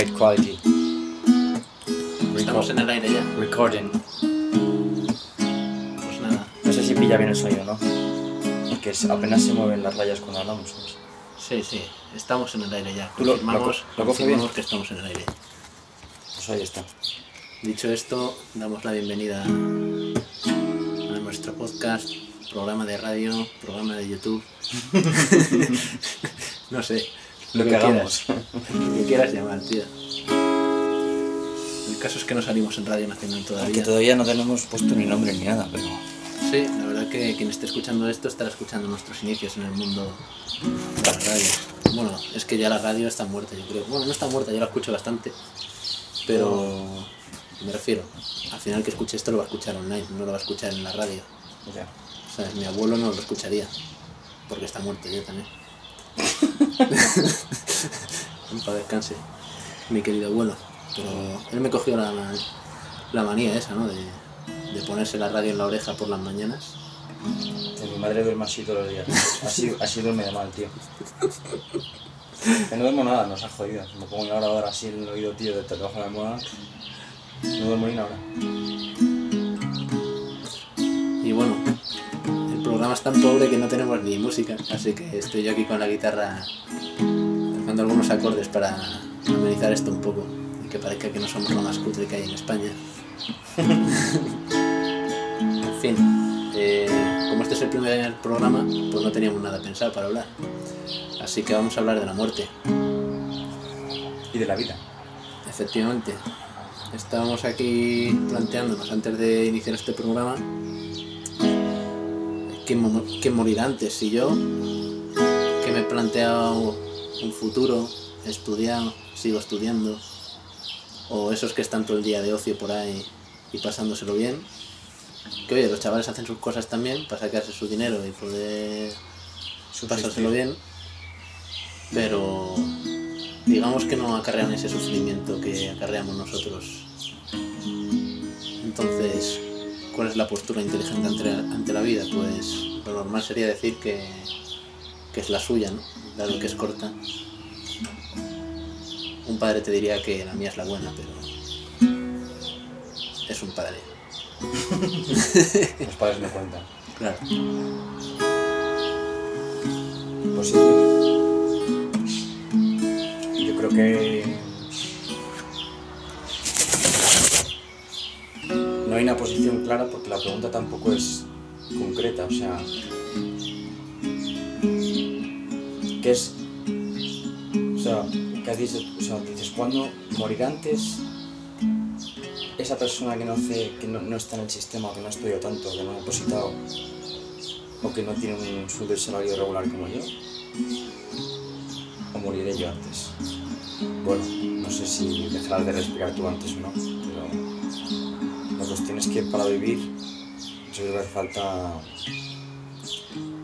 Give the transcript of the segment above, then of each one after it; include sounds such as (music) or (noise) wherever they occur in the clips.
high quality. Estamos en el aire ya. Recording. Pues nada. No sé si pilla bien el sonido, ¿no? Porque apenas se mueven las rayas cuando hablamos. ¿sabes? Sí, sí. Estamos en el aire ya. ¿Tú lo- Confirmamos, lo co- lo coges confirmamos bien? que estamos en el aire. Pues ahí está. Dicho esto, damos la bienvenida a nuestro podcast, programa de radio, programa de YouTube. (laughs) (laughs) no sé. Lo que hagamos. quieras. (laughs) Lo que quieras llamar, tío. El caso es que no salimos en Radio Nacional todavía. todavía no tenemos puesto ni nombre ni nada, pero Sí, la verdad que quien esté escuchando esto estará escuchando nuestros inicios en el mundo de la radio. Bueno, es que ya la radio está muerta, yo creo. Bueno, no está muerta, yo la escucho bastante. Pero me refiero, al final que escuche esto lo va a escuchar online, no lo va a escuchar en la radio. ya. O sea, mi abuelo no lo escucharía, porque está muerto yo también. (laughs) (laughs) Paz descanse, mi querido abuelo. Pero él me cogió la, la manía esa, ¿no? De, de ponerse la radio en la oreja por las mañanas. Mi madre duerme así todos los días. Así, así duerme de mal, tío. Que no duermo nada, nos ha jodido. Me pongo una grabadora así en el oído, tío, de trabajo de la almohada, no duermo ni una hora. Y bueno, programa es tan pobre que no tenemos ni música, así que estoy yo aquí con la guitarra tocando algunos acordes para amenizar esto un poco y que parezca que no somos lo más cutre que hay en España. (laughs) en fin, eh, como este es el primer programa, pues no teníamos nada pensado para hablar. Así que vamos a hablar de la muerte. Y de la vida. Efectivamente. Estábamos aquí planteándonos antes de iniciar este programa quién, mo- quién morirá antes, si yo, que me he planteado un futuro, he estudiado, sigo estudiando, o esos que están todo el día de ocio por ahí y pasándoselo bien. Que oye, los chavales hacen sus cosas también para sacarse su dinero y poder pasárselo bien, pero digamos que no acarrean ese sufrimiento que acarreamos nosotros. Entonces, ¿cuál es la postura inteligente ante la, ante la vida? Pues lo normal sería decir que, que es la suya, ¿no? Dado que es corta. Un padre te diría que la mía es la buena, pero es un padre. (laughs) Los padres no cuentan. Claro. Pues sí. Yo creo que. No hay una posición clara porque la pregunta tampoco es concreta, o sea. ¿Qué es? O sea, ¿qué has dicho? O sea, dices, ¿cuándo morirá antes esa persona que no, hace, que no, no está en el sistema, que no ha estudiado tanto, que no ha depositado, o que no tiene un sueldo salario regular como yo? o moriré yo antes. Bueno, no sé si dejarás de respirar tú antes o no, pero la cuestión es que para vivir yo creo que hace falta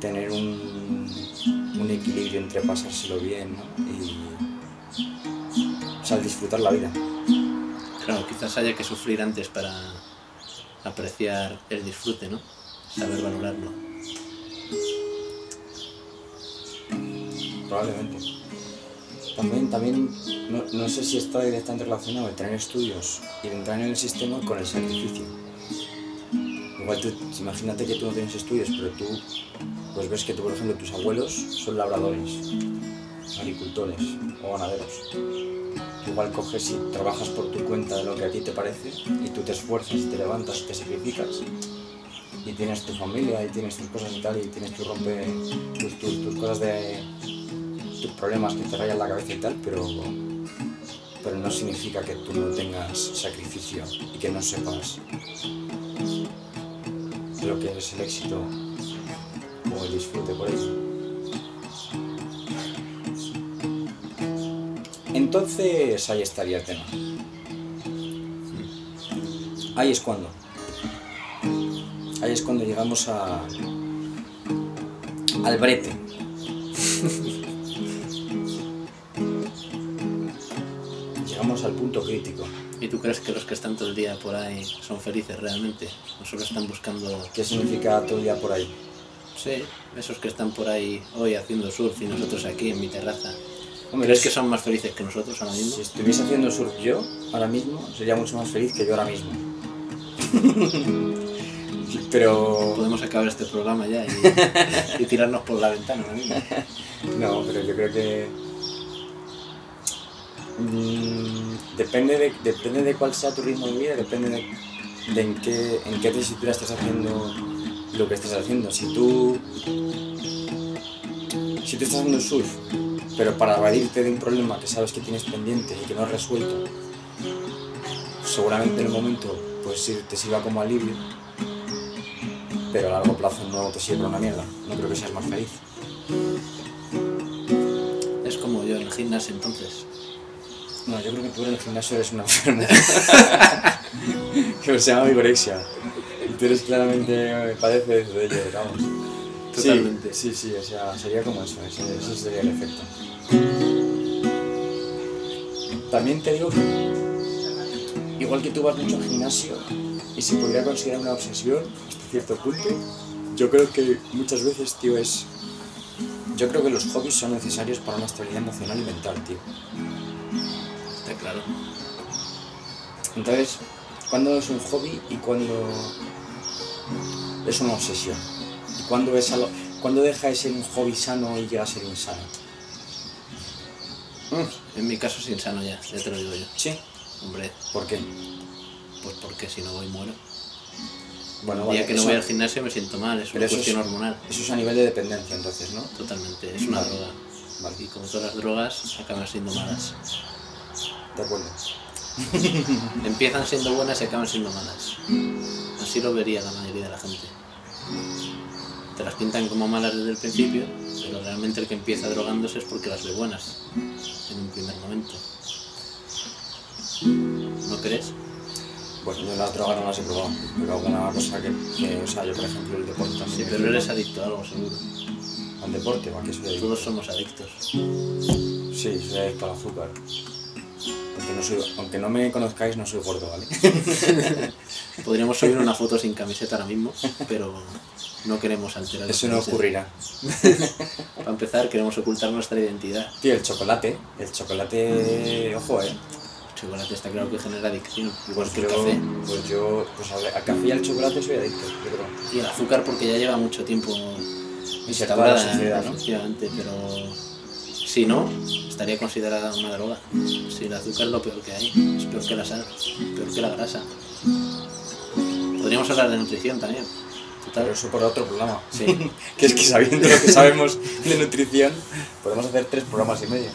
tener un, un equilibrio entre pasárselo bien ¿no? y o sea, disfrutar la vida. Claro, quizás haya que sufrir antes para apreciar el disfrute, ¿no? Saber valorarlo. Probablemente. También, también no, no sé si está directamente relacionado el tener estudios y el entrar en el sistema con el sacrificio. Igual tú, imagínate que tú no tienes estudios, pero tú pues ves que tú, por ejemplo, tus abuelos son labradores, agricultores o ganaderos. Igual coges y trabajas por tu cuenta de lo que a ti te parece y tú te esfuerzas, te levantas, te sacrificas y tienes tu familia y tienes tus cosas y tal y tienes tu rompe tus, tus, tus cosas de tus problemas que te rayan la cabeza y tal, pero, pero no significa que tú no tengas sacrificio y que no sepas lo que es el éxito o el disfrute por ello. Entonces ahí estaría el tema. Ahí es cuando. Ahí es cuando llegamos a. al brete. (laughs) llegamos al punto crítico. ¿Y tú crees que los que están todo el día por ahí son felices realmente? ¿O solo están buscando... ¿Qué significa todo el día por ahí? Sí, esos que están por ahí hoy haciendo surf y nosotros aquí en mi terraza. Hombre, ¿Crees es- que son más felices que nosotros ahora mismo? Si estuviese haciendo surf yo, ahora mismo, sería mucho más feliz que yo ahora mismo. (laughs) pero... Podemos acabar este programa ya y, y tirarnos por la ventana. No, (laughs) pero yo creo que... mm, depende, de, depende de cuál sea tu ritmo de vida, depende de, en, qué, en qué tesitura estás haciendo lo que estás haciendo. Si tú... Si tú estás haciendo surf, pero para evadirte de un problema que sabes que tienes pendiente y que no has resuelto, seguramente en el momento pues te sirva como alivio, pero a largo plazo no te sirve una mierda. No creo que seas más feliz. Es como yo en el gimnasio entonces. No, yo creo que tú en el gimnasio eres una (laughs) enfermo. que se llama vigorexia. Y tú eres claramente eh, padeces de ello, vamos. Totalmente. Sí, sí, sí, o sea, sería como eso, ese, ese sería el efecto. También te digo que, igual que tú vas mucho al gimnasio y se podría considerar una obsesión hasta cierto punto, yo creo que muchas veces, tío, es. Yo creo que los hobbies son necesarios para una estabilidad emocional y mental, tío. Está claro. Entonces, ¿cuándo es un hobby y cuándo es una obsesión? ¿Y cuándo, es algo, cuándo deja de ser un hobby sano y llega a ser insano? En mi caso es insano ya, ya te lo digo yo. Sí. Hombre, ¿Por qué? pues porque si no voy muero. Bueno, El día vale, que no voy al gimnasio me siento mal, es una cuestión es- hormonal. eso es a nivel de dependencia, entonces, ¿no? Totalmente, es una Vale. droga. Vale, Y como todas las drogas, acaban siendo malas. De acuerdo. (laughs) Empiezan siendo buenas y acaban siendo malas. Así lo vería la mayoría de la gente. Te las pintan como malas desde el principio, pero realmente el que empieza drogándose es porque las ve buenas en un primer momento. ¿No crees? Bueno, yo las drogas no las he probado, pero alguna cosa que, que, o sea, yo por ejemplo el deporte también. Sí, pero eres adicto a algo seguro. ¿Al deporte o a qué soy adicto? Todos somos adictos. Sí, soy adicto al azúcar. Aunque no, soy, aunque no me conozcáis, no soy gordo, ¿vale? (laughs) Podríamos subir una foto sin camiseta ahora mismo, pero no queremos alterar. Eso la no ocurrirá. (laughs) Para empezar, queremos ocultar nuestra identidad. Tío, el chocolate, el chocolate, ojo, eh. El chocolate está claro que genera adicción, igual Pues que el yo, café. pues yo, pues al, café y al chocolate soy adicto, yo creo. Y el azúcar porque ya lleva mucho tiempo Insertada en la instaurada, sociedad, ¿no? efectivamente, pero si no, estaría considerada una droga. Si el azúcar es lo peor que hay, es peor que la sal, peor que la grasa. Podríamos hablar de nutrición también. Pero Total. eso por otro programa. Sí, (laughs) Que es que sabiendo lo que sabemos de nutrición, podemos hacer tres programas y medio.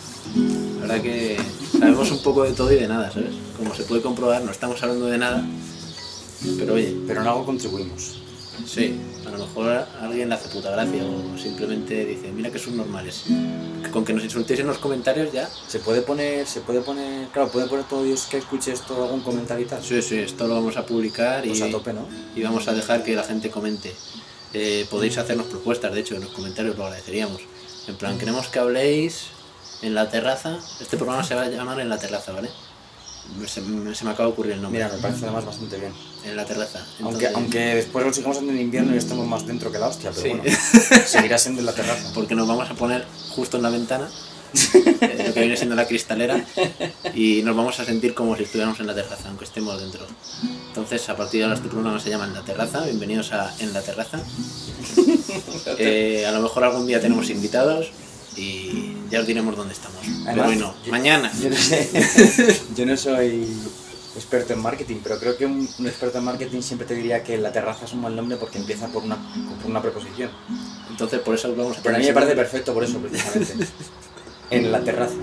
la verdad que sabemos un poco de todo y de nada, ¿sabes? Como se puede comprobar, no estamos hablando de nada, pero oye, Pero en algo contribuimos. Sí, a lo mejor alguien le hace puta gracia o simplemente dice, mira que son normales. Con que nos insultéis en los comentarios ya. Se puede poner, se puede poner, claro, puede poner todo Dios que escuche esto algún comentario y tal. Sí, sí, esto lo vamos a publicar y, Pues a tope, ¿no? y vamos a dejar que la gente comente. Eh, podéis hacernos propuestas, de hecho, en los comentarios lo agradeceríamos. En plan, queremos que habléis en la terraza. Este programa se va a llamar En la terraza, ¿vale? Se, me- se me acaba de ocurrir el nombre. Mira, me parece además bastante bien. En la terraza. Aunque, Entonces- aunque después lo sigamos en invierno y estemos más dentro que la hostia, pero Sí. bueno, (laughs) seguirá siendo en la terraza. porque nos vamos a poner justo en la ventana, (laughs) eh, lo que viene siendo la cristalera, y nos vamos a sentir como si estuviéramos en la terraza, aunque estemos dentro. Entonces, a partir de ahora este programa se llama En la terraza, bienvenidos a En la terraza. (laughs) Eh, a lo mejor algún día tenemos invitados y ya os diremos dónde estamos. Pero Además, hoy no, yo- mañana. Yo no, sé, (laughs) yo no soy experto en marketing, pero creo que un, un experto en marketing siempre te diría que la terraza es un mal nombre porque empieza por una, por una preposición. Entonces, por eso vamos a Pero a mí me parece perfecto por eso, precisamente. En la terraza.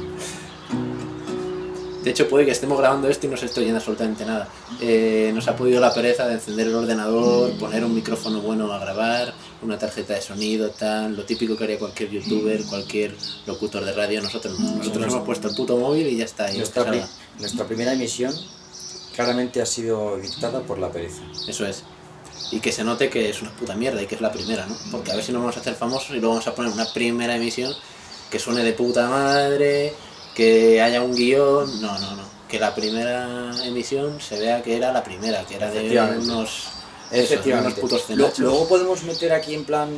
De hecho, puede que estemos grabando esto y no se esté oyendo absolutamente nada. Eh, nos ha podido la pereza de encender el ordenador, poner un micrófono bueno a grabar, una tarjeta de sonido, tal, lo típico que haría cualquier youtuber, cualquier locutor de radio. Nosotros no. Nosotros Nos- hemos puesto el puto móvil y ya está. Y Nuestra, pri- nuestra primera emisión claramente ha sido dictada por la pereza. Eso es. Y que se note que es una puta mierda y que es la primera, ¿no? Porque a ver si nos vamos a hacer famosos y luego vamos a poner una primera emisión que suene de puta madre, que haya un guion. No, no, no. Que la primera emisión se vea que era la primera, que era de unos Efectivamente. unos putos cenachos. luego podemos meter aquí en plan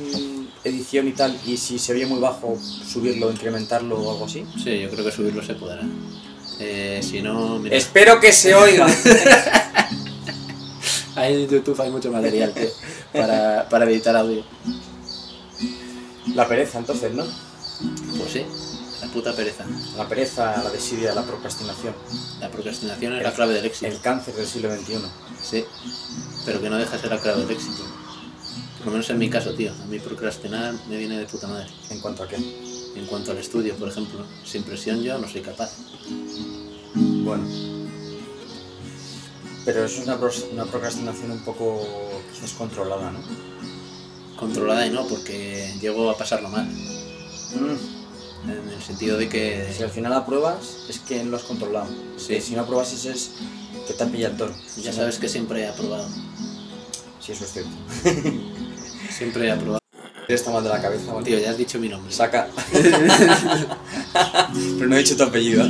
edición y tal, y si se oye muy bajo, subirlo, incrementarlo o algo así. Sí, yo creo que subirlo se podrá. Eh, si no, mira, Espero que se oiga. (laughs) ahí en YouTube hay mucho material tío, para, para editar audio. La pereza, entonces, ¿no? Pues sí, la puta pereza. La pereza, la desidia, la procrastinación. La procrastinación es la clave del éxito. El cáncer del siglo XXI. Sí, pero que no deja de ser la clave del éxito. Por lo menos en mi caso, tío. A mí procrastinar me viene de puta madre. ¿En cuanto a qué? En cuanto al estudio, por ejemplo, sin presión yo no soy capaz. Bueno. Pero eso es una, una procrastinación un poco quizás controlada, ¿no? Controlada y no, porque llego a pasarlo mal. Mm. En el sentido de que... Si al final apruebas, es que lo has controlado. Sí. Si no apruebas, ese es que te ha pillado el toro. Ya sabes que siempre he aprobado. Sí, eso es cierto. (laughs) Siempre he aprobado. Está mal de la cabeza. Tío, ya has dicho mi nombre. Saca. (laughs) Pero no he dicho tu apellido.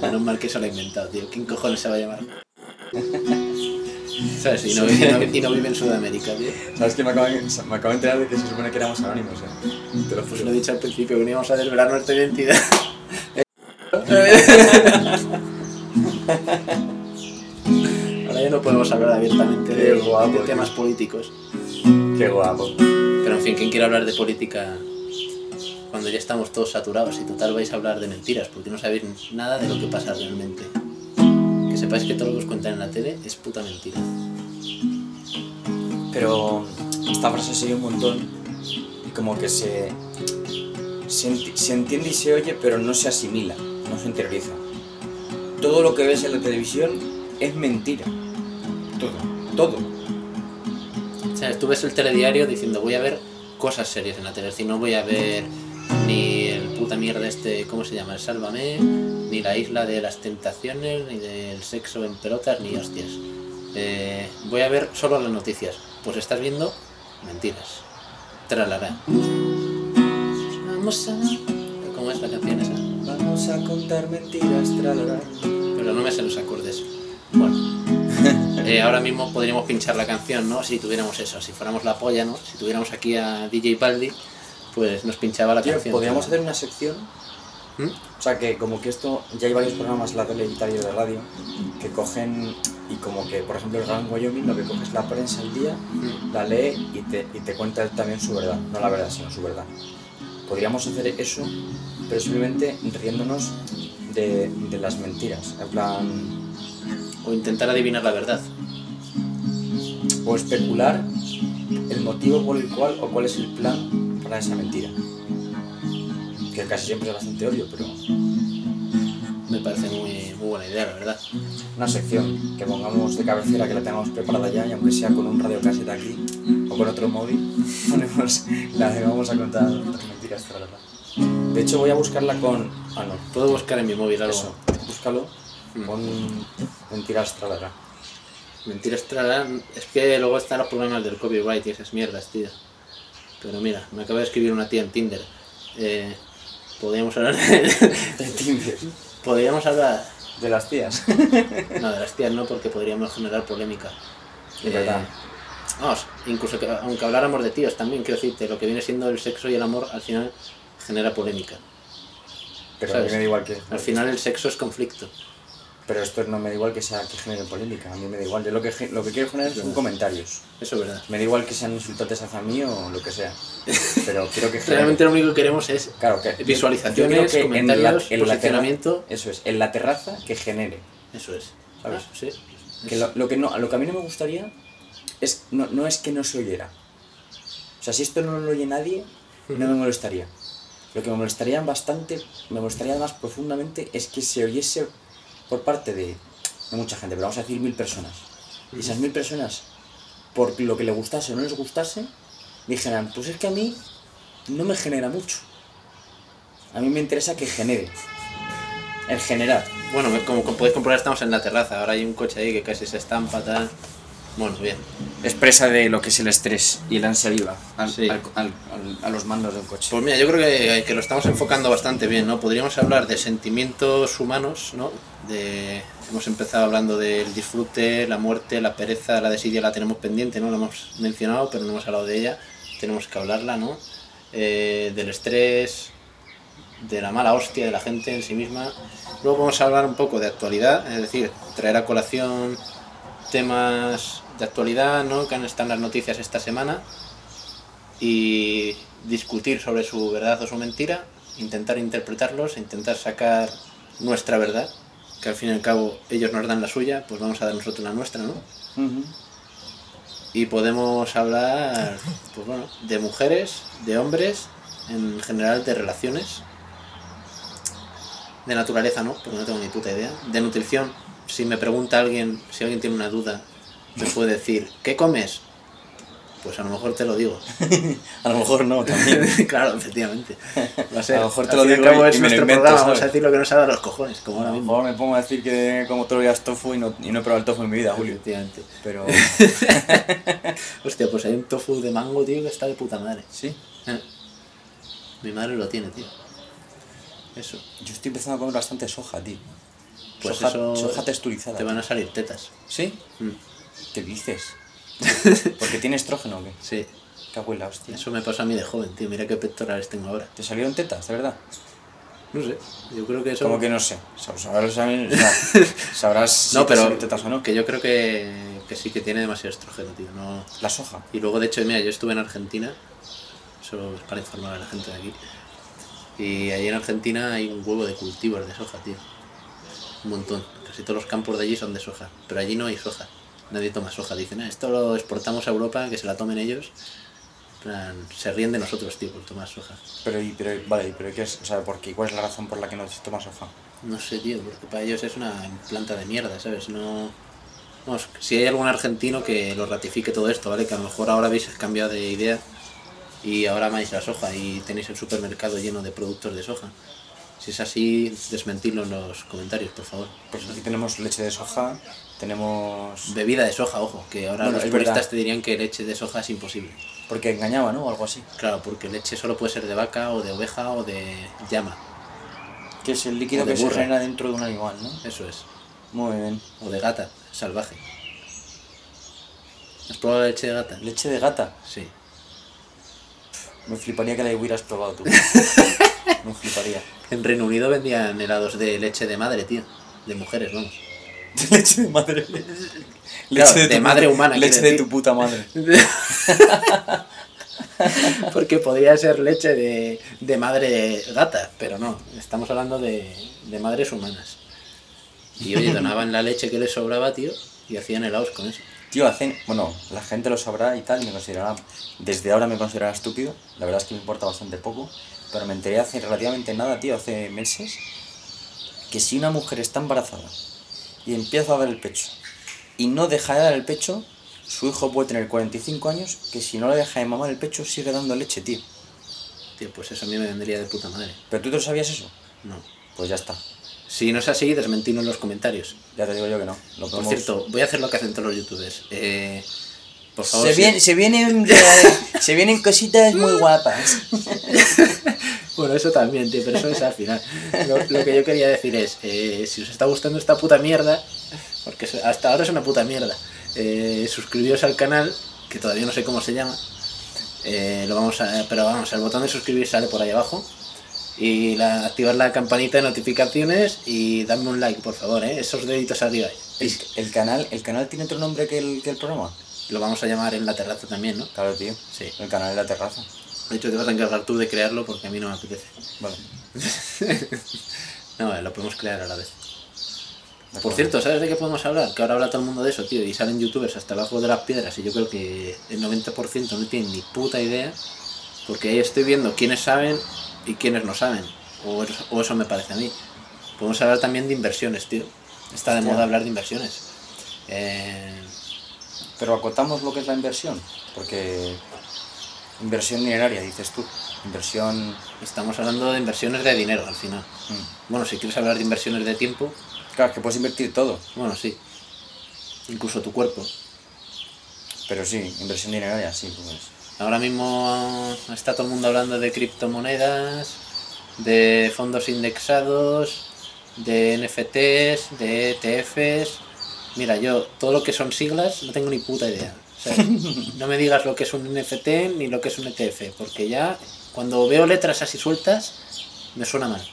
Menos mal que eso lo he inventado, tío. ¿Quién cojones se va a llamar? (laughs) ¿Sabes? Y no, y no- y no vive en Sudamérica, tío. ¿Sabes que me acabo, de, me acabo de enterar de que se supone que éramos anónimos, eh? Te lo Pues juro. lo he dicho al principio, que no íbamos a desvelar nuestra identidad. (laughs) Ahora ya no podemos hablar abiertamente de, guapo, de tío. temas políticos. Qué guapo. Pero en fin, ¿quién quiere hablar de política cuando ya estamos todos saturados y total vais a hablar de mentiras? Porque no sabéis nada de lo que pasa realmente. Que sepáis que todo lo que os cuentan en la tele es puta mentira. Pero esta frase sigue un montón y como que se, se, enti- se entiende y se oye, pero no se asimila, no se interioriza. Todo lo que ves en la televisión es mentira. Todo, todo. O sea, tú ves el telediario diciendo voy a ver cosas serias en la tele, es decir, no voy a ver ni el puta mierda este, ¿cómo se llama? El Sálvame, ni la isla de las tentaciones, ni del sexo en pelotas, ni hostias. Eh, voy a ver solo las noticias. Pues estás viendo mentiras. Tralará. Vamos a... ¿Cómo es la canción esa? Vamos a contar mentiras, tralala. Pero no me sé los acordes. Bueno, (laughs) eh, ahora mismo podríamos pinchar la canción, ¿no? Si tuviéramos eso, si fuéramos la polla, ¿no? Si tuviéramos aquí a DJ Baldi, pues nos pinchaba la Tío, canción. podríamos hacer una sección ¿Mm? O sea que como que esto, ya hay varios programas en la tele y de radio que cogen y como que, por ejemplo, el Gran Wyoming lo que coge es la prensa al día, Mm. la lee y te, y te cuenta también su verdad, no la verdad, sino su verdad. Podríamos hacer eso, pero simplemente riéndonos de, de las mentiras, en plan, O intentar adivinar la verdad. o especular el motivo por el cual o cuál es el plan para esa mentira. Que casi siempre es bastante obvio, pero Me parece muy, muy buena idea, la verdad. una sección que pongamos de cabecera, que la tengamos preparada ya, y aunque sea con un radiocasete aquí o con otro móvil, (laughs) ponemos la de vamos a contar las mentiras, tralala. De hecho, voy a buscarla con. Ah, no, Puedo buscar en mi móvil algo. eso, búscalo, pon mentiras, tralala. Mentiras tralan. Es que luego están los problemas del copyright y esas mierdas, tío. Pero mira, me acaba de escribir una tía en Tinder. Eh, podríamos hablar (laughs) de... De Tinder. podríamos hablar... De las tías. (laughs) No, de las tías no, porque podríamos generar polémica. De verdad. Vamos, incluso que, aunque habláramos de tíos también, quiero decirte, lo que viene siendo el sexo y el amor al final genera polémica. Pero a mí ¿Sabes? me da igual que. Al final el sexo es conflicto. Pero esto no me da igual que sea que genere polémica, a mí me da igual. Yo lo que, lo que quiero generar son comentarios. Eso es verdad. Me da igual que sean insultantes hacia mí o lo que sea. Pero quiero que (laughs) genere. Realmente lo único que queremos es Claro, que yo- visualizaciones, que en comentarios, la- en la terra- posicionamiento. eso es, en la terraza que genere. Eso es. ¿Sabes? Ah, sí. Que lo, lo que no, lo que a mí no me gustaría es no, no es que no se oyera. O sea, si esto no lo oye nadie, no me molestaría. Lo que me molestaría bastante, me molestaría más profundamente es que se oyese por parte de, mucha gente, pero vamos a decir mil personas. Y esas mil personas, por lo que le gustase o no les gustase, dijeran, pues es que a mí no me genera mucho. A mí me interesa que genere. El generar. Bueno, como podéis comprobar estamos en la terraza. Ahora hay un coche ahí que casi se estampa, tal. Bueno, bien. expresa de lo que es el estrés y el ansia viva al- Sí. al- al- a los mandos de un coche. Pues mira, yo creo que, que lo estamos enfocando bastante bien, ¿no? Podríamos hablar de sentimientos humanos, ¿no? De, hemos empezado hablando del disfrute, la muerte, la pereza, la desidia la tenemos pendiente, ¿no? La hemos mencionado, pero no hemos hablado de ella. Tenemos que hablarla, ¿no? Eh, del estrés, de la mala hostia de la gente en sí misma. Luego vamos a hablar un poco de actualidad, es decir, traer a colación temas de actualidad, ¿no? Que han estado en las noticias esta semana y discutir sobre su verdad o su mentira, intentar interpretarlos, intentar sacar nuestra verdad, que al fin y al cabo ellos nos dan la suya, pues vamos a dar nosotros la nuestra, ¿no? Y podemos hablar, pues bueno, de mujeres, de hombres, en general de relaciones, de naturaleza, ¿no? Porque no tengo ni puta idea, de nutrición. Si me pregunta alguien, si alguien tiene una duda, me puede decir, ¿qué comes? Pues a lo mejor te lo digo. (laughs) A lo mejor no, también. (laughs) claro, efectivamente. Va a ser, A lo mejor te lo digo y- es y nuestro invento, programa, ¿sabes? vamos a decir lo que nos ha dado los cojones, como A lo mismo. mejor me pongo a decir que como todos los días tofu y no, y no he probado el tofu en mi vida, Julio. Efectivamente. Pero (laughs) Hostia, pues hay un tofu de mango, tío, que está de puta madre. sí, Eh. Mi madre lo tiene, tío. Eso. yo estoy empezando a comer bastante soja, tío. Pues soja, eso soja texturizada. Te van a salir tetas. ¿Sí? Mm. ¿Qué dices? (laughs) ¿Porque tiene estrógeno o qué? Sí. Qué abuela, hostia. Eso me pasó a mí de joven, tío. Mira qué pectorales tengo ahora. ¿Te salieron tetas, de verdad? No sé. Yo creo que eso. Como que no sé. Sab- Sabrás, (laughs) si No, pero tetas o no. que yo creo que, que sí que tiene demasiado estrógeno, tío. No... La soja. Y luego, de hecho, mira, yo estuve en Argentina. Eso es para informar a la gente de aquí. Y allí en Argentina hay un huevo de cultivos de soja, tío. Un montón. Casi todos los campos de allí son de soja. Pero allí no hay soja. Nadie toma soja. Dicen, "Ah, esto lo exportamos a Europa, que se la tomen ellos. Plan, se ríen de nosotros, tío, por tomar soja. Pero, y- pero, vale, pero ¿qué es? O sea, ¿por qué? ¿cuál es la razón por la que no se toma soja? No sé, tío, porque para ellos es una planta de mierda, ¿sabes? No... Vamos, si hay algún argentino que lo ratifique todo esto, ¿vale? Que a lo mejor ahora habéis cambiado de idea y ahora amáis la soja y tenéis el supermercado lleno de productos de soja. Si es así, desmentidlo en los comentarios, por favor. Pues aquí tenemos leche de soja, tenemos... Bebida de soja, ojo, que ahora Bueno, los verdad. te dirían que leche de soja es imposible. Porque engañaba, ¿no? O algo así. Claro, porque leche solo puede ser de vaca o de oveja o de llama. Que es el líquido que se burra. genera dentro de un animal, ¿no? Eso es. Muy bien. O de gata, salvaje. ¿Has probado la leche de gata? Leche de gata. Sí. Me fliparía que la hubieras probado tú. (laughs) Me fliparía. En Reino Unido vendían helados de leche de madre, tío. De mujeres, vamos. (laughs) leche de madre. Claro, de tu madre puta- humana, Leche de decir. tu puta madre. (laughs) Porque podría ser leche de, de madre gata, pero no. Estamos hablando de, de madres humanas. Y oye, (laughs) donaban la leche que les sobraba, tío, y hacían helados con eso. Tío, hacen... Bueno, la gente lo sabrá y tal, y me considerará... Desde ahora me considerará estúpido. La verdad es que me importa bastante poco. Pero me enteré hace relativamente nada, tío, hace meses, que si una mujer está embarazada y empieza a dar el pecho y no deja de dar el pecho, su hijo puede tener 45 años que si no le deja de mamar el pecho sigue dando leche, tío. Tío, pues eso a mí me vendría de puta madre. ¿Pero tú te lo sabías eso? No. Pues ya está. Si no es así, desmentidlo en los comentarios. Ya te digo yo que no. Lo Por podemos- cierto, voy a hacer lo que hacen todos los youtubers. Eh, por favor, Se, viene- se, vienen, (laughs) se vienen cositas muy guapas. (laughs) Bueno, eso también, tío, pero eso es al final. Lo, lo que yo quería decir es, eh, si os está gustando esta puta mierda, porque hasta ahora es una puta mierda, eh, suscribíos al canal, que todavía no sé cómo se llama, eh, lo vamos a, pero vamos, el botón de suscribir sale por ahí abajo, y la, activar la campanita de notificaciones y darme un like, por favor, eh, esos deditos arriba. El, el canal, ¿El canal tiene otro nombre que el, que el programa? Lo vamos a llamar en la terraza también, ¿no? Claro, tío. Sí. El canal de la terraza. De hecho, te vas a encargar tú de crearlo porque a mí no me apetece. Vale. (laughs) No, lo podemos crear a la vez. De Por cierto, ¿sabes de qué podemos hablar? Que ahora habla todo el mundo de eso, tío, y salen youtubers hasta abajo de las piedras y yo creo que el 90% no tienen ni puta idea, porque ahí estoy viendo quiénes saben y quiénes no saben, o eso, o eso me parece a mí. Podemos hablar también de inversiones, tío. Está de moda hablar de inversiones. Eh, Pero acotamos lo que es la inversión. Porque. Inversión dineraria, dices tú. Inversión. estamos hablando de inversiones de dinero al final. mm. Bueno, si quieres hablar de inversiones de tiempo, Claro, es que puedes invertir todo. bueno, sí. Incluso tu cuerpo. Pero sí, inversión dineraria, sí, pues. Ahora mismo está todo el mundo hablando de criptomonedas, de fondos indexados, de NFTs, de ETFs. Mira, yo todo lo que son siglas no tengo ni puta idea. O sea, (laughs) no me digas lo que es un NFT ni lo que es un ETF, porque ya cuando veo letras así sueltas me suena mal.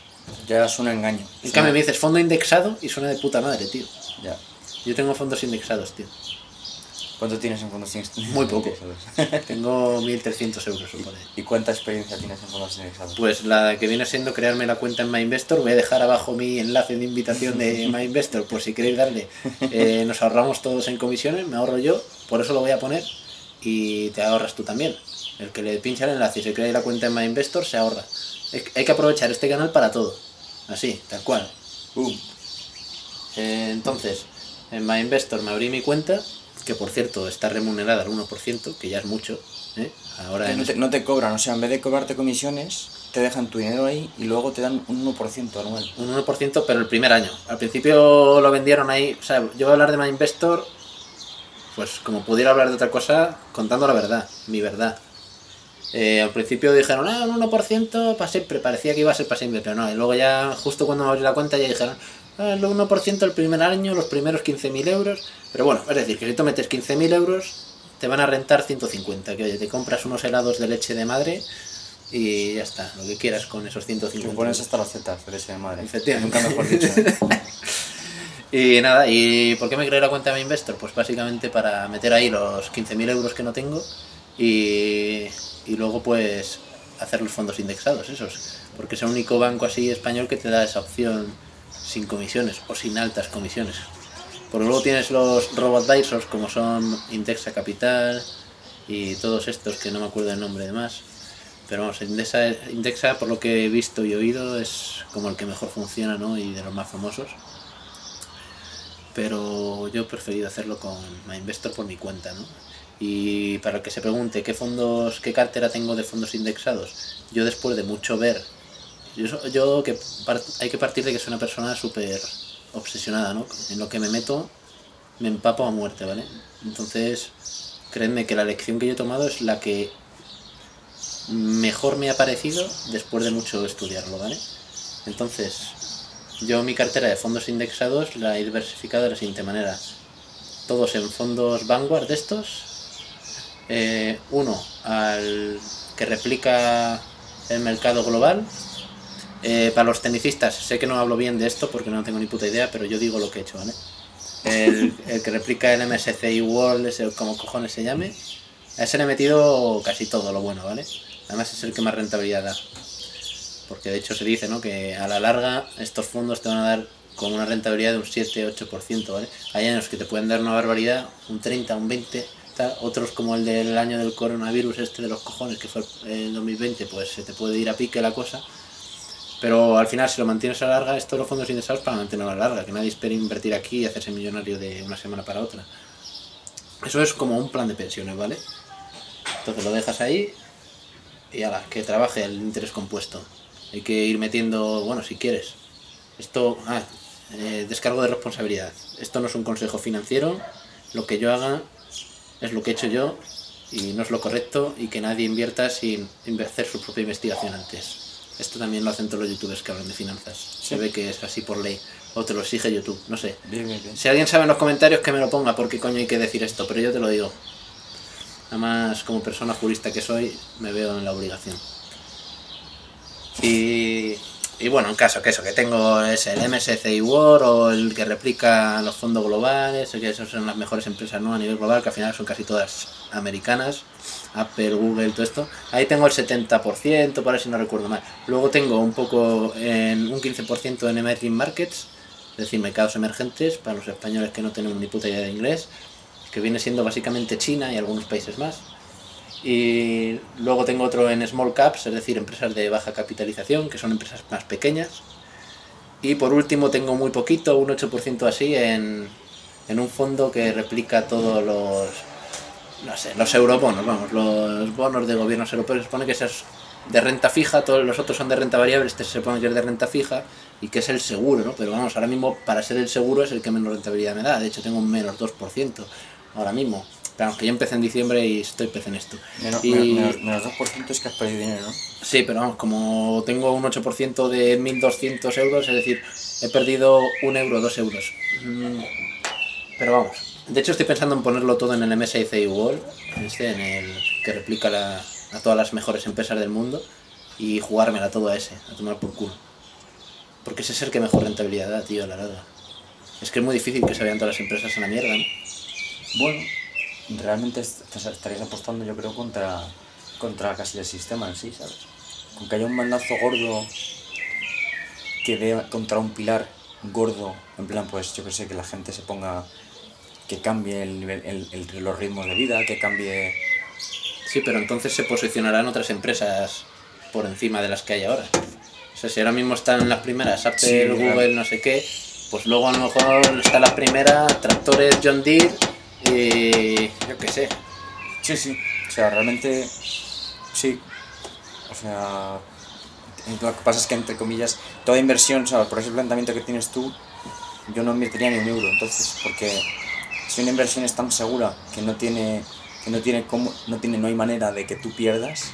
Ya es un engaño. En cambio me dices fondo indexado y suena de puta madre, tío. Ya. Yo tengo fondos indexados, tío. ¿Cuánto tienes en indexados? Muy poco. (laughs) (laughs) Tengo 1.300 euros, supone. ¿Y cuánta experiencia tienes en indexados? Pues la que viene siendo crearme la cuenta en MyInvestor. Voy a dejar abajo mi enlace de invitación de (laughs) MyInvestor por si queréis darle. Eh, nos ahorramos todos en comisiones, me ahorro yo, por eso lo voy a poner y te ahorras tú también. El que le pincha el enlace y se crea la cuenta en MyInvestor se ahorra. Hay hay que aprovechar este canal para todo. Así, tal cual. Uh, Eh, entonces, en MyInvestor me abrí mi cuenta, que por cierto está remunerada al 1%, que ya es mucho. ¿eh? Ahora no, te, no te cobran, o sea, en vez de cobrarte comisiones, te dejan tu dinero ahí y luego te dan un 1% anual. un 1%, pero el primer año. Al principio lo vendieron ahí, o sea, yo voy a hablar de MyInvestor, pues como pudiera hablar de otra cosa, contando la verdad, mi verdad. Eh, al principio dijeron, ah, un 1% para siempre, parecía que iba a ser para siempre, pero no, y luego ya, justo cuando me abrí la cuenta, ya dijeron, el 1% el primer año, los primeros 15.000 euros, pero bueno, es decir, que si tú metes 15.000 euros, te van a rentar 150, que oye, te compras unos helados de leche de madre y ya está, lo que quieras con esos 150 Te pones hasta los Z, de madre. Efectivamente. Nunca mejor dicho. (laughs) Y nada, ¿y por qué me creé la cuenta de Investor? Pues básicamente para meter ahí los 15.000 euros que no tengo y, y luego pues hacer los fondos indexados, esos. Porque es el único banco así español que te da esa opción sin comisiones o sin altas comisiones. Porque luego tienes los robo-advisors como son Indexa Capital y todos estos que no me acuerdo el nombre de más. Pero vamos, Indexa, Indexa, por lo que he visto y oído, es como el que mejor funciona ¿no? y de los más famosos pero yo he preferido hacerlo con MyInvestor por mi cuenta, ¿no? Y para el que se pregunte qué fondos, qué cartera tengo de fondos indexados, yo después de mucho ver, yo, yo que hay que partir de que soy una persona súper obsesionada, ¿no? En lo que me meto me empapo a muerte, ¿vale? Entonces, créanme que la lección que yo he tomado es la que mejor me ha parecido después de mucho estudiarlo, ¿vale? Entonces, yo mi cartera de fondos indexados la he diversificado de la siguiente manera. Todos en fondos Vanguard de estos. Eh, uno al que replica el mercado global. Eh, para los tenicistas, sé que no hablo bien de esto porque no tengo ni puta idea, pero yo digo lo que he hecho, ¿vale? El, el que replica el MSCI World, ese como cojones se llame, a ese le he metido casi todo lo bueno, ¿vale? Además es el que más rentabilidad da porque de hecho se dice ¿no? que a la larga estos fondos te van a dar con una rentabilidad de un 7-8%, ¿vale? Hay años que te pueden dar una barbaridad, un 30, un 20, tal. otros como el del año del coronavirus este de los cojones, que fue el 2020, pues se te puede ir a pique la cosa. Pero al final, si lo mantienes a la larga, estos los fondos indexados para mantenerlo a la larga, que nadie espere invertir aquí y hacerse millonario de una semana para otra. Eso es como un plan de pensiones, ¿vale? Entonces lo dejas ahí y ala, que trabaje el interés compuesto. Hay que ir metiendo, bueno, si quieres. Esto, ah, eh, descargo de responsabilidad. Esto no es un consejo financiero. Lo que yo haga es lo que he hecho yo y no es lo correcto y que nadie invierta sin hacer su propia investigación antes. Esto también lo hacen todos los youtubers que hablan de finanzas. Se ve que es así por ley. O te lo exige YouTube, no sé. Bien, bien, bien. Si alguien sabe en los comentarios que me lo ponga, por qué coño hay que decir esto, pero yo te lo digo. Además, como persona jurista que soy, me veo en la obligación. Y, y bueno, en caso que eso, que tengo es el MSCI World o el que replica los fondos globales, que esos son las mejores empresas ¿no? a nivel global, que al final son casi todas americanas, Apple, Google, todo esto. Ahí tengo el 70%, por ahí si no recuerdo mal. Luego tengo un poco, en un 15% en Emerging Markets, es decir, mercados emergentes, para los españoles que no tenemos ni puta idea de inglés, que viene siendo básicamente China y algunos países más. Y luego tengo otro en small caps, es decir, empresas de baja capitalización, que son empresas más pequeñas. Y por último tengo muy poquito, un 8% así, en, en un fondo que replica todos los, no sé, los eurobonos, vamos, los bonos de gobiernos europeos. Se supone que ese es de renta fija, todos los otros son de renta variable, este se supone que es de renta fija y que es el seguro, ¿no? Pero vamos, ahora mismo para ser el seguro es el que menos rentabilidad me da, de hecho tengo un menos 2% ahora mismo. Que yo empecé en diciembre y estoy pez en esto. Menos, Y- menos, menos 2% es que has perdido dinero, ¿no? Sí, pero vamos, como tengo un 8% de 1.200 euros, es decir, he perdido un euro, dos euros. Mm, Pero vamos, de hecho estoy pensando en ponerlo todo en el MSCI World, este, en el que replica la- a todas las mejores empresas del mundo, y jugármela todo a ese, a tomar por culo. Porque ese es el que mejor rentabilidad da, tío, la verdad. Es que es muy difícil que se vean todas las empresas en la mierda, ¿no? Bueno, realmente estarías apostando, yo creo, contra, contra casi el sistema en sí, ¿sabes? Con que haya un mandazo gordo que dé contra un pilar gordo, en plan, pues yo que sé, que la gente se ponga, que cambie el nivel, el- el- los ritmos de vida, que cambie... Sí, pero entonces se posicionarán otras empresas por encima de las que hay ahora. O sea, si ahora mismo están las primeras, Apple, Sí, Google, no sé qué, pues luego a lo mejor está la primera, tractores John Deere y yo qué sé. Sí, sí, o sea, realmente, sí. O sea, lo que pasa es que, entre comillas, toda inversión, o sea, por ese planteamiento que tienes tú, yo no invertiría ni un euro, entonces, porque si una inversión es tan segura que no tiene, que no tiene cómo, no tiene, no hay manera de que tú pierdas,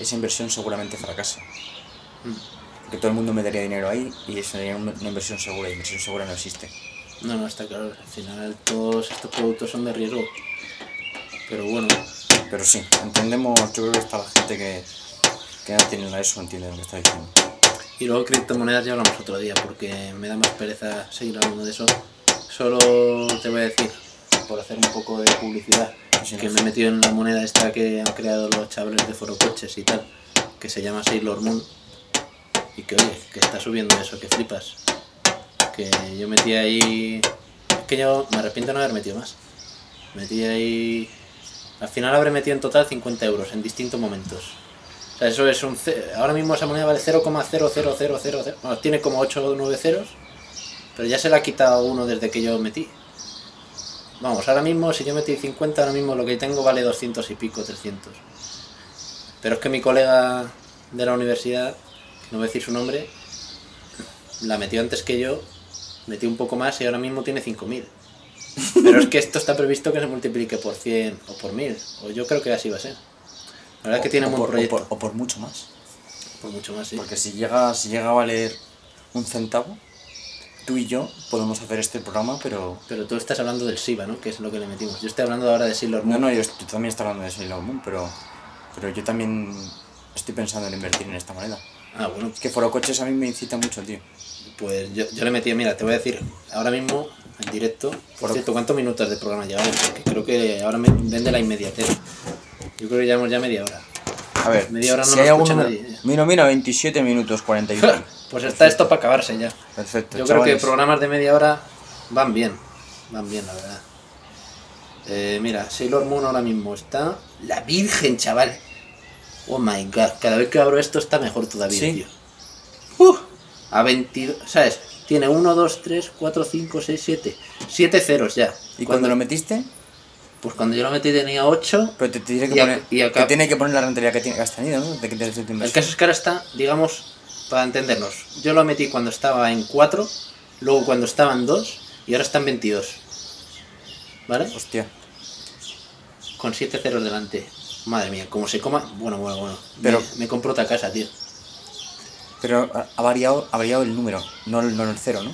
esa inversión seguramente fracasa. Porque todo el mundo metería dinero ahí y eso sería una una inversión segura, y inversión segura no existe. No, no, está claro. Al final todos estos productos son de riesgo. Pero bueno, Pero sí, entendemos, yo creo que está la gente que, que no tiene eso, entiende lo que está diciendo. Y luego criptomonedas ya hablamos otro día porque me da más pereza seguir hablando de eso. Solo te voy a decir, por hacer un poco de publicidad, Sí, que no. me he metido en la moneda esta que han creado los chavales de Foro Coches y tal, que se llama Sailor Moon. Y que oye, que está subiendo eso, que flipas. Que yo metí ahí... Es que yo me arrepiento de no haber metido más. Metí ahí... Al final habré metido en total 50 euros en distintos momentos. Eso es un... Ahora mismo esa moneda vale 0,00000. Bueno, tiene como 8 o 9 ceros. Pero ya se le ha quitado uno desde que yo metí. Vamos, ahora mismo si yo metí 50, ahora mismo lo que tengo vale 200 y pico, 300. Pero es que mi colega de la universidad, no voy a decir su nombre, la metió antes que yo, metió un poco más y ahora mismo tiene 5.000. (laughs) Pero es que esto está previsto que se multiplique por 100 o por 1000, o yo creo que así va a ser. La verdad es que tiene o un buen por, o proyecto. por- o por mucho más. Por mucho más, sí. Porque si llega, si llega a valer un centavo, tú y yo podemos hacer este programa, pero... Pero tú estás hablando del SIBA, ¿no? Que es lo que le metimos. Yo estoy hablando ahora de Sailor No, Moon. no, yo, yo también estoy hablando de Sailor Moon, pero, pero yo también estoy pensando en invertir en esta moneda. Ah, bueno, Es que Foro Coches a mí me incita mucho, tío. Pues yo, yo le metí, mira, te voy a decir, ahora mismo, en directo, por cierto, ¿cuántos minutos de programa llevamos? Porque creo que ahora me vende la inmediatez. Yo creo que llevamos ya media hora. A ver, Media hora no si hay escucha alguno- nadie. Mira, mira, 27 minutos 41. (laughs) Pues está esto para acabarse ya. Perfecto, Yo creo que programas de media hora van bien, van bien, la verdad. Eh, mira, Sailor Moon ahora mismo está la Virgen, chaval. Oh my god, cada vez que abro esto está mejor todavía, ¿Sí? tío. Uh, a 22, ¿sabes? Tiene 1, 2, 3, 4, 5, 6, 7. 7 ceros ya. ¿Y cuando lo metiste? Pues cuando yo lo metí tenía 8. Pero te, te tiene que poner, y acá- te tiene que poner la rentabilidad que, tiene, que has tenido, ¿no? De que tienes tu El caso es que ahora está, digamos, para entendernos. Yo lo metí cuando estaba en 4, luego cuando estaba en 2 y ahora está en 22. ¿Vale? Hostia. Con 7 ceros delante. Madre mía, como se coma. Bueno, bueno, bueno. Pero- Me, me compro otra casa, tío. Pero ha, variado, ha variado el número, no el, no el cero, ¿no?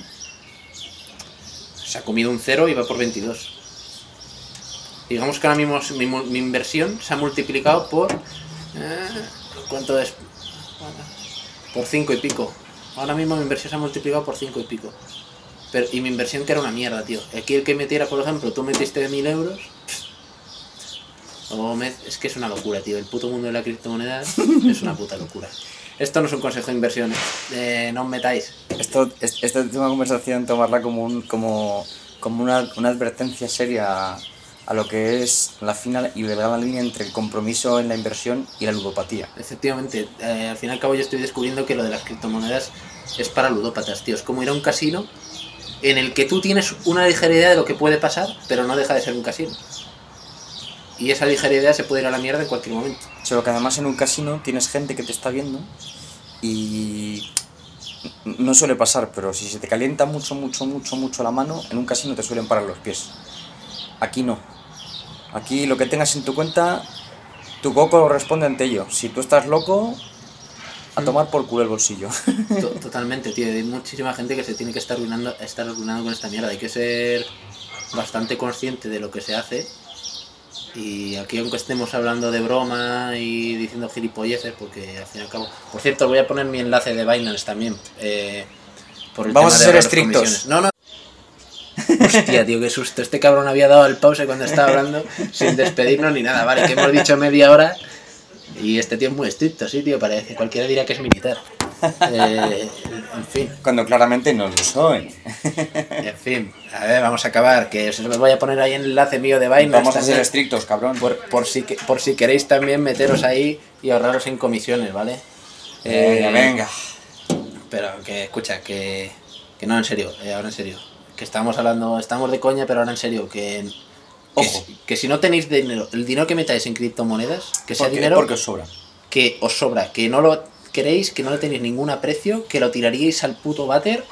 Se ha comido un 0 y va por 22. Digamos que ahora mismo mi, inversión se ha multiplicado por. eh, ¿Cuánto es? Por 5 y pico. Ahora mismo mi inversión se ha multiplicado por 5 y pico. Pero, y mi inversión que era una mierda, tío. Aquí el que metiera, por ejemplo, tú metiste 1000 euros. Me- es que es una locura, tío. El puto mundo de la criptomoneda (laughs) es una puta locura. Esto no es un consejo de inversión. eh, no os metáis. Esto, es- esta última conversación tomarla como, un, como, como una, una advertencia seria a, a lo que es la fina y delgada línea entre el compromiso en la inversión y la ludopatía. Efectivamente, eh, al fin y al cabo yo estoy descubriendo que lo de las criptomonedas es para ludópatas, tío. Es como ir a un casino en el que tú tienes una ligera idea de lo que puede pasar, pero no deja de ser un casino. Y esa ligera idea se puede ir a la mierda en cualquier momento. Solo que además en un casino tienes gente que te está viendo y no suele pasar, pero si se te calienta mucho, mucho, mucho, mucho la mano, en un casino te suelen parar los pies. Aquí no. Aquí lo que tengas en tu cuenta, tu coco responde ante ello. Si tú estás loco, a tomar por culo el bolsillo. To- (laughs) Totalmente, tío. Hay muchísima gente que se tiene que estar arruinando, estar arruinando con esta mierda. Hay que ser bastante consciente de lo que se hace. Y aquí, aunque estemos hablando de broma y diciendo gilipolleces, porque al fin y al cabo. Por cierto, voy a poner mi enlace de Binance también. eh, por el Vamos tema a ser estrictos. comisiones. No, no. Hostia, tío, qué susto. Este cabrón había dado el pause cuando estaba hablando sin despedirnos ni nada. Vale, que hemos dicho media hora y este tío es muy estricto, sí, tío. Parece cualquiera diría que es militar. Eh, en fin, Cuando claramente no lo soy. en fin. A ver, vamos a acabar. Que os voy a poner ahí el enlace mío de Binance. Vamos a ser también, estrictos, cabrón. por, por, si, que- por si queréis también meteros ahí y ahorraros en comisiones, ¿vale? Venga, Eh, venga. Pero que, escucha, que, que no, en serio, eh, ahora en serio. Que estamos hablando, estamos de coña, pero ahora en serio, que, que, Ojo. si- que si no tenéis dinero, el dinero que metáis en criptomonedas, que sea dinero porque os sobra. que os sobra, que no lo queréis, que no le tenéis ningún aprecio, que lo tiraríais al puto váter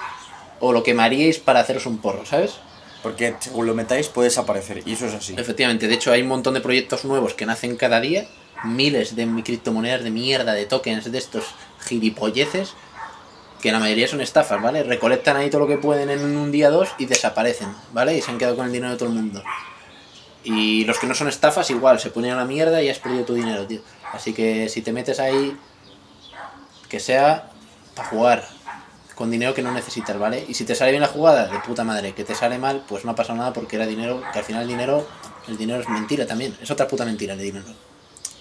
o lo quemaríais para haceros un porro, ¿sabes? Porque según lo metáis puede desaparecer. Y eso es así. Efectivamente, de hecho hay un montón de proyectos nuevos que nacen cada día, miles de criptomonedas de mierda, de tokens de estos gilipolleces, que la mayoría son estafas, ¿vale? Recolectan ahí todo lo que pueden en un día o dos y desaparecen, ¿vale? Y se han quedado con el dinero de todo el mundo. Y los que no son estafas, igual, se ponen a la mierda y has perdido tu dinero, tío. Así que si te metes ahí, que sea para jugar, con dinero que no necesitas, ¿vale? Y si te sale bien la jugada, de puta madre, que te sale mal, pues no ha pasado nada porque era dinero, que al final el dinero, el dinero es mentira también, es otra puta mentira el dinero.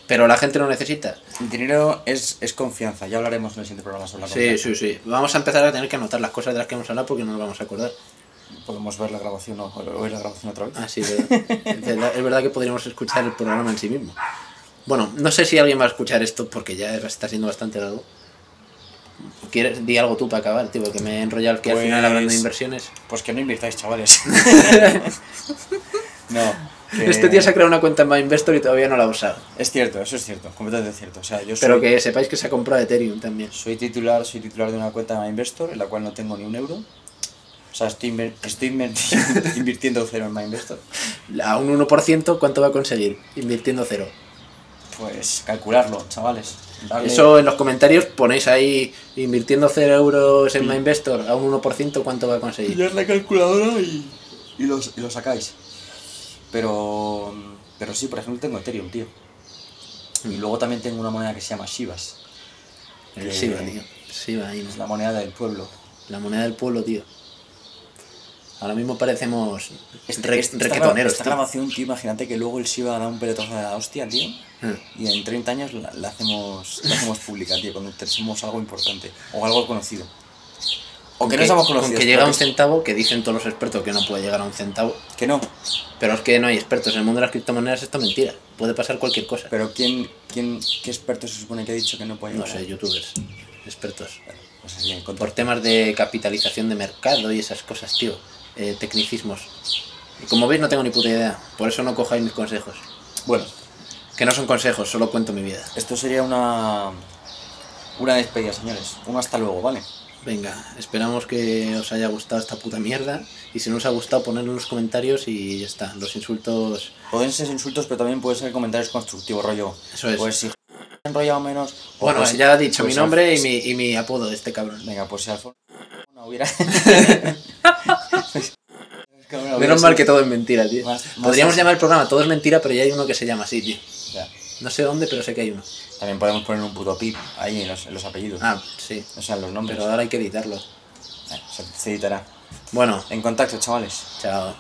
Pero la gente lo necesita. El dinero es, es confianza. Ya hablaremos en el siguiente programa sobre la Sí, confianza. sí, sí. Vamos a empezar a tener que anotar las cosas de las que hemos hablado porque no nos vamos a acordar. Podemos ver la grabación o oír la grabación otra vez. Ah, sí, es verdad. es verdad. Es verdad que podríamos escuchar el programa en sí mismo. Bueno, no sé si alguien va a escuchar esto porque ya está siendo bastante largo. ¿Quieres, di algo tú para acabar, tío? Que me he enrollado que al final hablando de Pues- inversiones. Pues que no invirtáis, chavales. (laughs) no. que- Este tío se ha creado una cuenta en MyInvestor y todavía no la ha usado. Es cierto, eso es cierto, completamente cierto. O sea, yo soy, Pero que sepáis que se ha comprado Ethereum también. soy titular, soy titular de una cuenta de MyInvestor en la cual no tengo ni un euro. O sea, estoy, inver- estoy inver- (laughs) invirtiendo cero en MyInvestor. A un 1%, ¿cuánto va a conseguir? Invirtiendo cero. Pues calcularlo, chavales. Eso en los comentarios ponéis ahí invirtiendo 0 euros en MyInvestor a un 1%, ¿cuánto va a conseguir? Pillar la calculadora y, y, los- y lo sacáis. Pero, pero sí, por ejemplo, tengo Ethereum, tío. Y luego también tengo una moneda que se llama Shivas. El que Shiba, tío. Shiba, ahí, ¿no? Es la moneda del pueblo. La moneda del pueblo, tío. Ahora mismo parecemos Este- re- esta, grabación, tío, imagínate que luego el Shiva da un pelotazo de la hostia, tío. Y en 30 años la, la hacemos, la hacemos pública, tío, cuando tenemos algo importante o algo conocido. O Con que no con conocidos. que llega a un centavo, que dicen todos los expertos que no puede llegar a un centavo. que, no. Pero es que no hay expertos. En el mundo de las criptomonedas esto es mentira. Puede pasar cualquier cosa. Pero ¿quién, quién, ¿qué experto se supone que ha dicho que no puede No llegar? sé, youtubers. Expertos. Pues así, Por temas de capitalización de mercado y esas cosas, tío. Eh, tecnicismos. Como veis no tengo ni puta idea. Por eso no cojáis mis consejos. Bueno, Que no son consejos, solo cuento mi vida. esto sería una, una despedida, señores. Un hasta luego, ¿vale? Venga, esperamos que os haya gustado esta puta mierda. Y si no os ha gustado, ponedlo en los comentarios y ya está. Los insultos. Pueden ser insultos, pero también pueden ser comentarios constructivos, rollo. Eso es. Pues si enrollado menos. Bueno, pues- ya he dicho pues mi nombre y mi, y mi apodo de este cabrón. Venga, pues si Alfonso no hubiera. (laughs) Menos mal que todo es mentira, tío. Más- más Podríamos así. llamar el programa Todo es mentira, pero ya hay uno que se llama así, tío. No sé dónde, pero sé que hay uno. También podemos poner un puto pip ahí en los, en los apellidos. Ah, sí. O sea, en los nombres. Pero ahora hay que editarlo. Eh, se, se editará. Bueno, En contacto, chavales. chao.